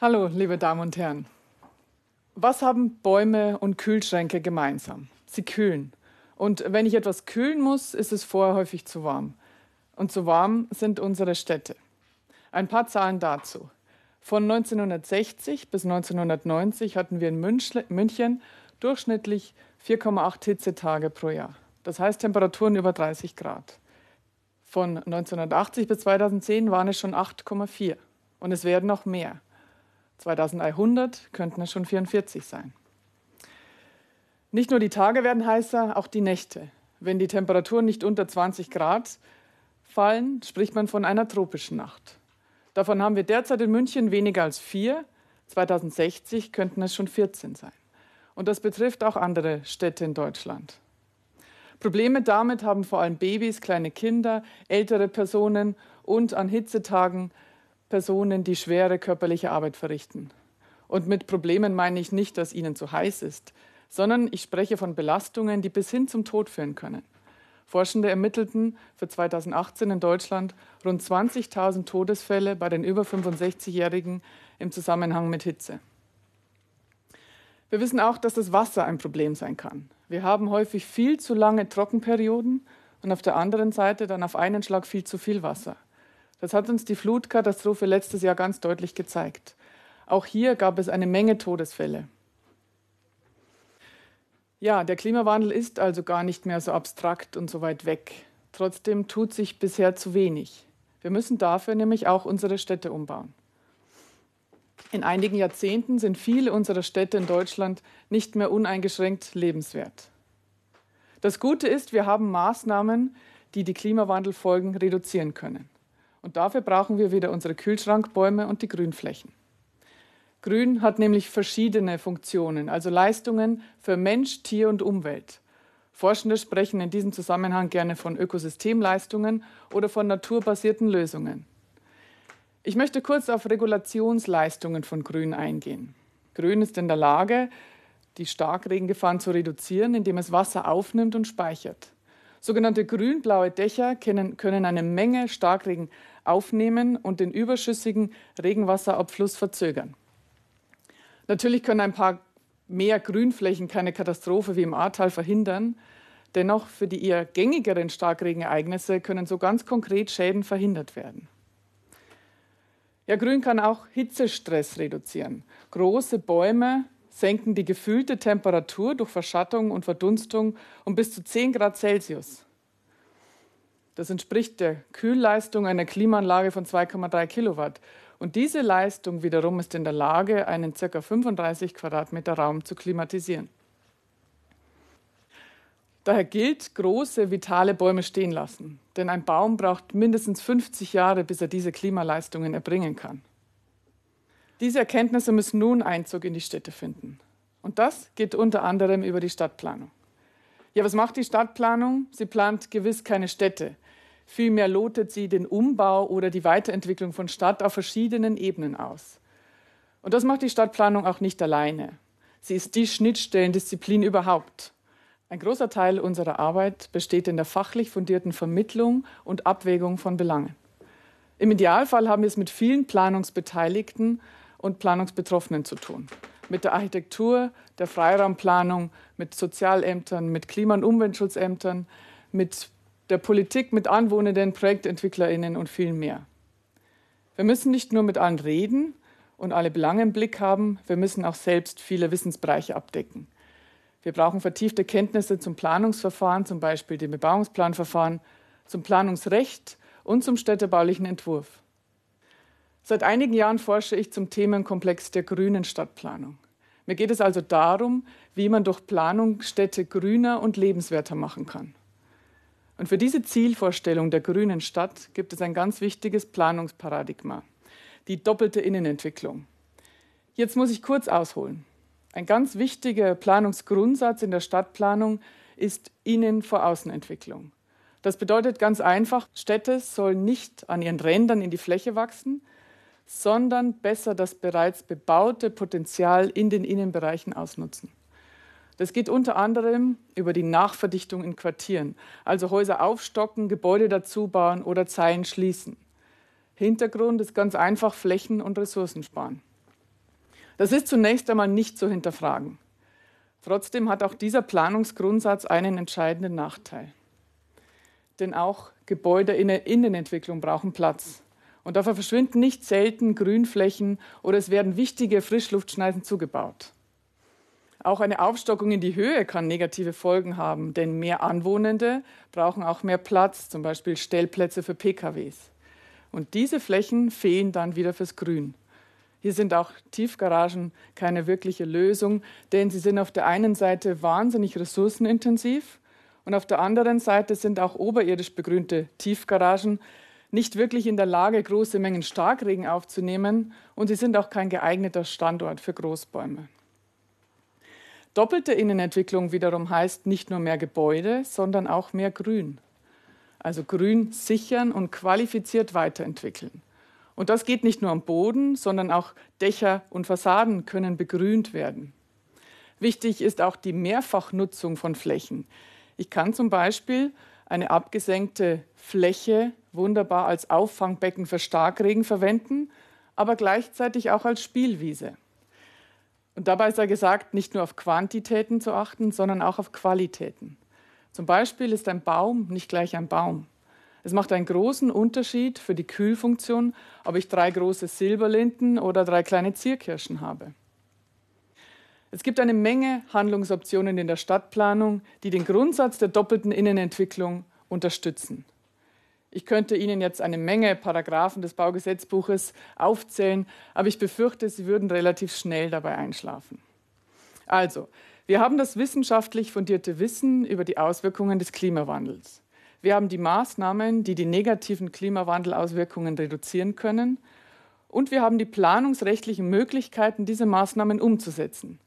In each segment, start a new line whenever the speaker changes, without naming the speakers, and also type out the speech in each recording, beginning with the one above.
Hallo, liebe Damen und Herren. Was haben Bäume und Kühlschränke gemeinsam? Sie kühlen. Und wenn ich etwas kühlen muss, ist es vorher häufig zu warm. Und zu warm sind unsere Städte. Ein paar Zahlen dazu. Von 1960 bis 1990 hatten wir in München durchschnittlich 4,8 Hitzetage pro Jahr. Das heißt Temperaturen über 30 Grad. Von 1980 bis 2010 waren es schon 8,4 und es werden noch mehr. 2100 könnten es schon 44 sein. Nicht nur die Tage werden heißer, auch die Nächte. Wenn die Temperaturen nicht unter 20 Grad fallen, spricht man von einer tropischen Nacht. Davon haben wir derzeit in München weniger als vier. 2060 könnten es schon 14 sein. Und das betrifft auch andere Städte in Deutschland. Probleme damit haben vor allem Babys, kleine Kinder, ältere Personen und an Hitzetagen Personen, die schwere körperliche Arbeit verrichten. Und mit Problemen meine ich nicht, dass ihnen zu heiß ist, sondern ich spreche von Belastungen, die bis hin zum Tod führen können. Forschende ermittelten für 2018 in Deutschland rund 20.000 Todesfälle bei den über 65-Jährigen im Zusammenhang mit Hitze. Wir wissen auch, dass das Wasser ein Problem sein kann. Wir haben häufig viel zu lange Trockenperioden und auf der anderen Seite dann auf einen Schlag viel zu viel Wasser. Das hat uns die Flutkatastrophe letztes Jahr ganz deutlich gezeigt. Auch hier gab es eine Menge Todesfälle. Ja, der Klimawandel ist also gar nicht mehr so abstrakt und so weit weg. Trotzdem tut sich bisher zu wenig. Wir müssen dafür nämlich auch unsere Städte umbauen. In einigen Jahrzehnten sind viele unserer Städte in Deutschland nicht mehr uneingeschränkt lebenswert. Das Gute ist, wir haben Maßnahmen, die die Klimawandelfolgen reduzieren können. Und dafür brauchen wir wieder unsere Kühlschrankbäume und die Grünflächen. Grün hat nämlich verschiedene Funktionen, also Leistungen für Mensch, Tier und Umwelt. Forschende sprechen in diesem Zusammenhang gerne von Ökosystemleistungen oder von naturbasierten Lösungen. Ich möchte kurz auf Regulationsleistungen von Grün eingehen. Grün ist in der Lage, die Starkregengefahren zu reduzieren, indem es Wasser aufnimmt und speichert. Sogenannte grün-blaue Dächer können, können eine Menge Starkregen aufnehmen und den überschüssigen Regenwasserabfluss verzögern. Natürlich können ein paar mehr Grünflächen keine Katastrophe wie im Ahrtal verhindern. Dennoch für die eher gängigeren Starkregenereignisse können so ganz konkret Schäden verhindert werden. Ja, Grün kann auch Hitzestress reduzieren. Große Bäume senken die gefühlte Temperatur durch Verschattung und Verdunstung um bis zu 10 Grad Celsius. Das entspricht der Kühlleistung einer Klimaanlage von 2,3 Kilowatt. Und diese Leistung wiederum ist in der Lage, einen ca. 35 Quadratmeter Raum zu klimatisieren. Daher gilt, große, vitale Bäume stehen lassen. Denn ein Baum braucht mindestens 50 Jahre, bis er diese Klimaleistungen erbringen kann. Diese Erkenntnisse müssen nun Einzug in die Städte finden. Und das geht unter anderem über die Stadtplanung. Ja, was macht die Stadtplanung? Sie plant gewiss keine Städte. Vielmehr lotet sie den Umbau oder die Weiterentwicklung von Stadt auf verschiedenen Ebenen aus. Und das macht die Stadtplanung auch nicht alleine. Sie ist die Schnittstellendisziplin überhaupt. Ein großer Teil unserer Arbeit besteht in der fachlich fundierten Vermittlung und Abwägung von Belangen. Im Idealfall haben wir es mit vielen Planungsbeteiligten und Planungsbetroffenen zu tun. Mit der Architektur, der Freiraumplanung, mit Sozialämtern, mit Klima- und Umweltschutzämtern, mit der Politik, mit Anwohnenden, ProjektentwicklerInnen und viel mehr. Wir müssen nicht nur mit allen reden und alle Belange im Blick haben, wir müssen auch selbst viele Wissensbereiche abdecken. Wir brauchen vertiefte Kenntnisse zum Planungsverfahren, zum Beispiel dem Bebauungsplanverfahren, zum Planungsrecht und zum städtebaulichen Entwurf. Seit einigen Jahren forsche ich zum Themenkomplex der grünen Stadtplanung. Mir geht es also darum, wie man durch Planung Städte grüner und lebenswerter machen kann. Und für diese Zielvorstellung der grünen Stadt gibt es ein ganz wichtiges Planungsparadigma, die doppelte Innenentwicklung. Jetzt muss ich kurz ausholen. Ein ganz wichtiger Planungsgrundsatz in der Stadtplanung ist Innen- vor Außenentwicklung. Das bedeutet ganz einfach, Städte sollen nicht an ihren Rändern in die Fläche wachsen, sondern besser das bereits bebaute Potenzial in den Innenbereichen ausnutzen. Das geht unter anderem über die Nachverdichtung in Quartieren, also Häuser aufstocken, Gebäude dazubauen oder Zeilen schließen. Hintergrund ist ganz einfach Flächen und Ressourcen sparen. Das ist zunächst einmal nicht zu hinterfragen. Trotzdem hat auch dieser Planungsgrundsatz einen entscheidenden Nachteil. Denn auch Gebäude in der Innenentwicklung brauchen Platz. Und dafür verschwinden nicht selten Grünflächen oder es werden wichtige Frischluftschneisen zugebaut. Auch eine Aufstockung in die Höhe kann negative Folgen haben, denn mehr Anwohnende brauchen auch mehr Platz, zum Beispiel Stellplätze für PKWs. Und diese Flächen fehlen dann wieder fürs Grün. Hier sind auch Tiefgaragen keine wirkliche Lösung, denn sie sind auf der einen Seite wahnsinnig ressourcenintensiv und auf der anderen Seite sind auch oberirdisch begrünte Tiefgaragen nicht wirklich in der Lage, große Mengen Starkregen aufzunehmen und sie sind auch kein geeigneter Standort für Großbäume. Doppelte Innenentwicklung wiederum heißt nicht nur mehr Gebäude, sondern auch mehr Grün. Also Grün sichern und qualifiziert weiterentwickeln. Und das geht nicht nur am Boden, sondern auch Dächer und Fassaden können begrünt werden. Wichtig ist auch die Mehrfachnutzung von Flächen. Ich kann zum Beispiel eine abgesenkte Fläche wunderbar als Auffangbecken für Starkregen verwenden, aber gleichzeitig auch als Spielwiese. Und dabei sei gesagt, nicht nur auf Quantitäten zu achten, sondern auch auf Qualitäten. Zum Beispiel ist ein Baum nicht gleich ein Baum. Es macht einen großen Unterschied für die Kühlfunktion, ob ich drei große Silberlinden oder drei kleine Zierkirschen habe. Es gibt eine Menge Handlungsoptionen in der Stadtplanung, die den Grundsatz der doppelten Innenentwicklung unterstützen. Ich könnte Ihnen jetzt eine Menge Paragraphen des Baugesetzbuches aufzählen, aber ich befürchte, Sie würden relativ schnell dabei einschlafen. Also, wir haben das wissenschaftlich fundierte Wissen über die Auswirkungen des Klimawandels. Wir haben die Maßnahmen, die die negativen Klimawandelauswirkungen reduzieren können. Und wir haben die planungsrechtlichen Möglichkeiten, diese Maßnahmen umzusetzen.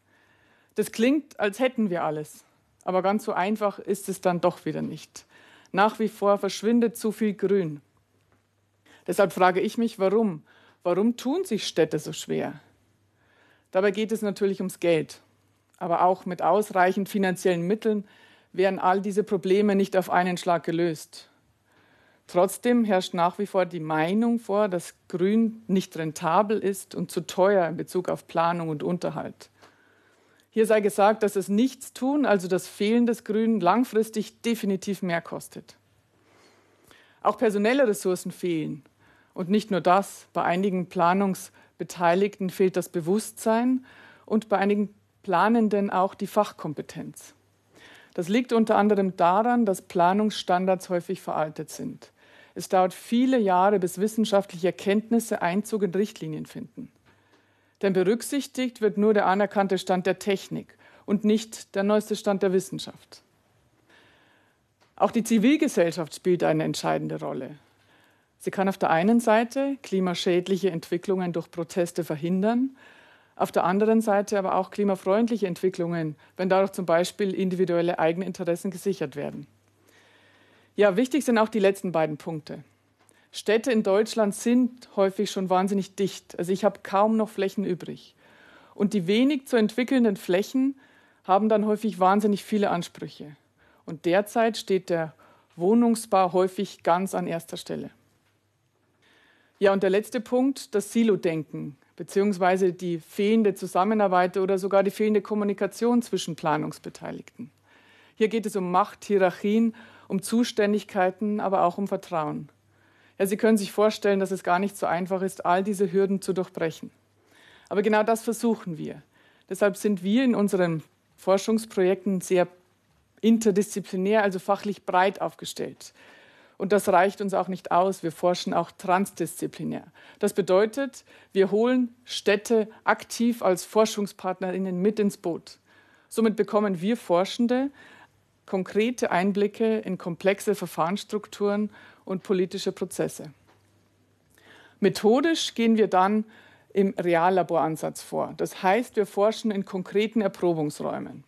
Das klingt, als hätten wir alles. Aber ganz so einfach ist es dann doch wieder nicht. Nach wie vor verschwindet zu viel Grün. Deshalb frage ich mich, warum? Warum tun sich Städte so schwer? Dabei geht es natürlich ums Geld. Aber auch mit ausreichend finanziellen Mitteln wären all diese Probleme nicht auf einen Schlag gelöst. Trotzdem herrscht nach wie vor die Meinung vor, dass Grün nicht rentabel ist und zu teuer in Bezug auf Planung und Unterhalt. Hier sei gesagt, dass das Nichtstun, also das Fehlen des Grünen, langfristig definitiv mehr kostet. Auch personelle Ressourcen fehlen. Und nicht nur das, bei einigen Planungsbeteiligten fehlt das Bewusstsein und bei einigen Planenden auch die Fachkompetenz. Das liegt unter anderem daran, dass Planungsstandards häufig veraltet sind. Es dauert viele Jahre, bis wissenschaftliche Erkenntnisse Einzug in Richtlinien finden. Denn berücksichtigt wird nur der anerkannte Stand der Technik und nicht der neueste Stand der Wissenschaft. Auch die Zivilgesellschaft spielt eine entscheidende Rolle. Sie kann auf der einen Seite klimaschädliche Entwicklungen durch Proteste verhindern, auf der anderen Seite aber auch klimafreundliche Entwicklungen, wenn dadurch zum Beispiel individuelle Eigeninteressen gesichert werden. Ja, wichtig sind auch die letzten beiden Punkte. Städte in Deutschland sind häufig schon wahnsinnig dicht. Also ich habe kaum noch Flächen übrig. Und die wenig zu entwickelnden Flächen haben dann häufig wahnsinnig viele Ansprüche. Und derzeit steht der Wohnungsbau häufig ganz an erster Stelle. Ja, und der letzte Punkt, das Silo-Denken, beziehungsweise die fehlende Zusammenarbeit oder sogar die fehlende Kommunikation zwischen Planungsbeteiligten. Hier geht es um Macht, Hierarchien, um Zuständigkeiten, aber auch um Vertrauen. Ja, Sie können sich vorstellen, dass es gar nicht so einfach ist, all diese Hürden zu durchbrechen. Aber genau das versuchen wir. Deshalb sind wir in unseren Forschungsprojekten sehr interdisziplinär, also fachlich breit aufgestellt. Und das reicht uns auch nicht aus. Wir forschen auch transdisziplinär. Das bedeutet, wir holen Städte aktiv als Forschungspartnerinnen mit ins Boot. Somit bekommen wir Forschende konkrete Einblicke in komplexe Verfahrensstrukturen und politische Prozesse. Methodisch gehen wir dann im Reallaboransatz vor. Das heißt, wir forschen in konkreten Erprobungsräumen.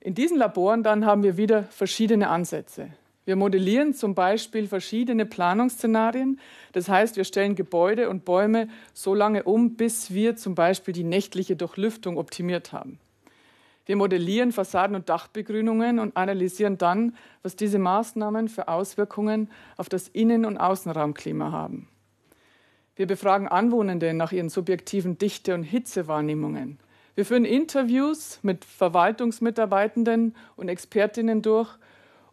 In diesen Laboren dann haben wir wieder verschiedene Ansätze. Wir modellieren zum Beispiel verschiedene Planungsszenarien. Das heißt, wir stellen Gebäude und Bäume so lange um, bis wir zum Beispiel die nächtliche Durchlüftung optimiert haben. Wir modellieren Fassaden und Dachbegrünungen und analysieren dann, was diese Maßnahmen für Auswirkungen auf das Innen- und Außenraumklima haben. Wir befragen Anwohnende nach ihren subjektiven Dichte- und Hitzewahrnehmungen. Wir führen Interviews mit Verwaltungsmitarbeitenden und Expertinnen durch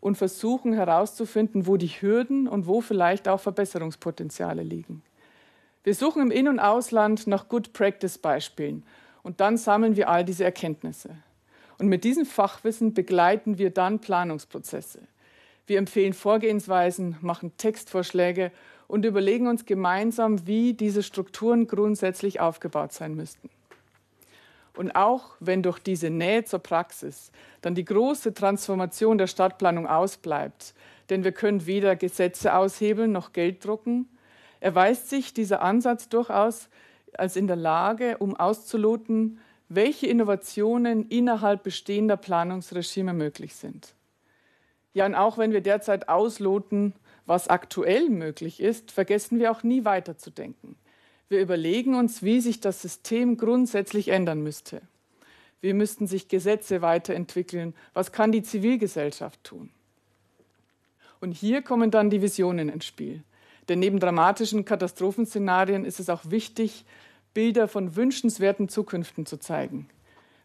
und versuchen herauszufinden, wo die Hürden und wo vielleicht auch Verbesserungspotenziale liegen. Wir suchen im In- und Ausland nach Good Practice-Beispielen und dann sammeln wir all diese Erkenntnisse. Und mit diesem Fachwissen begleiten wir dann Planungsprozesse. Wir empfehlen Vorgehensweisen, machen Textvorschläge und überlegen uns gemeinsam, wie diese Strukturen grundsätzlich aufgebaut sein müssten. Und auch wenn durch diese Nähe zur Praxis dann die große Transformation der Stadtplanung ausbleibt, denn wir können weder Gesetze aushebeln noch Geld drucken, erweist sich dieser Ansatz durchaus als in der Lage, um auszuloten, welche Innovationen innerhalb bestehender Planungsregime möglich sind. Ja, und auch wenn wir derzeit ausloten, was aktuell möglich ist, vergessen wir auch nie weiterzudenken. Wir überlegen uns, wie sich das System grundsätzlich ändern müsste. Wie müssten sich Gesetze weiterentwickeln? Was kann die Zivilgesellschaft tun? Und hier kommen dann die Visionen ins Spiel. Denn neben dramatischen Katastrophenszenarien ist es auch wichtig, Bilder von wünschenswerten Zukünften zu zeigen.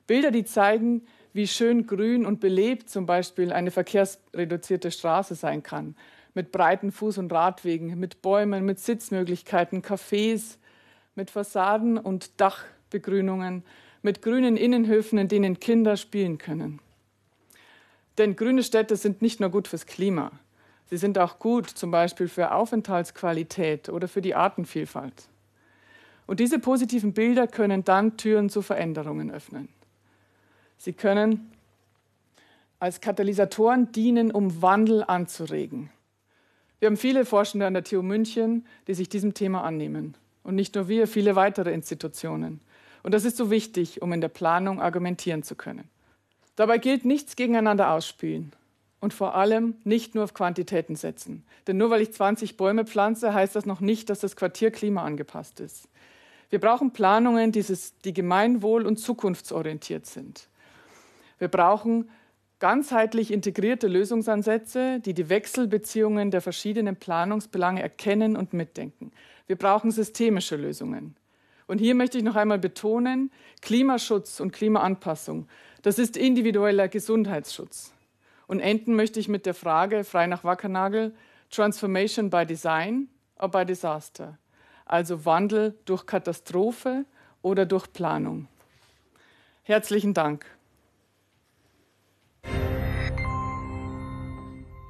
Bilder, die zeigen, wie schön grün und belebt zum Beispiel eine verkehrsreduzierte Straße sein kann, mit breiten Fuß- und Radwegen, mit Bäumen, mit Sitzmöglichkeiten, Cafés, mit Fassaden und Dachbegrünungen, mit grünen Innenhöfen, in denen Kinder spielen können. Denn grüne Städte sind nicht nur gut fürs Klima, sie sind auch gut zum Beispiel für Aufenthaltsqualität oder für die Artenvielfalt. Und diese positiven Bilder können dann Türen zu Veränderungen öffnen. Sie können als Katalysatoren dienen, um Wandel anzuregen. Wir haben viele Forschende an der TU München, die sich diesem Thema annehmen. Und nicht nur wir, viele weitere Institutionen. Und das ist so wichtig, um in der Planung argumentieren zu können. Dabei gilt nichts gegeneinander ausspielen und vor allem nicht nur auf Quantitäten setzen. Denn nur weil ich 20 Bäume pflanze, heißt das noch nicht, dass das Quartier klimaangepasst ist. Wir brauchen Planungen, die gemeinwohl- und zukunftsorientiert sind. Wir brauchen ganzheitlich integrierte Lösungsansätze, die die Wechselbeziehungen der verschiedenen Planungsbelange erkennen und mitdenken. Wir brauchen systemische Lösungen. Und hier möchte ich noch einmal betonen, Klimaschutz und Klimaanpassung, das ist individueller Gesundheitsschutz. Und enden möchte ich mit der Frage, frei nach Wackernagel, Transformation by Design or by Disaster? Also Wandel durch Katastrophe oder durch Planung. Herzlichen Dank.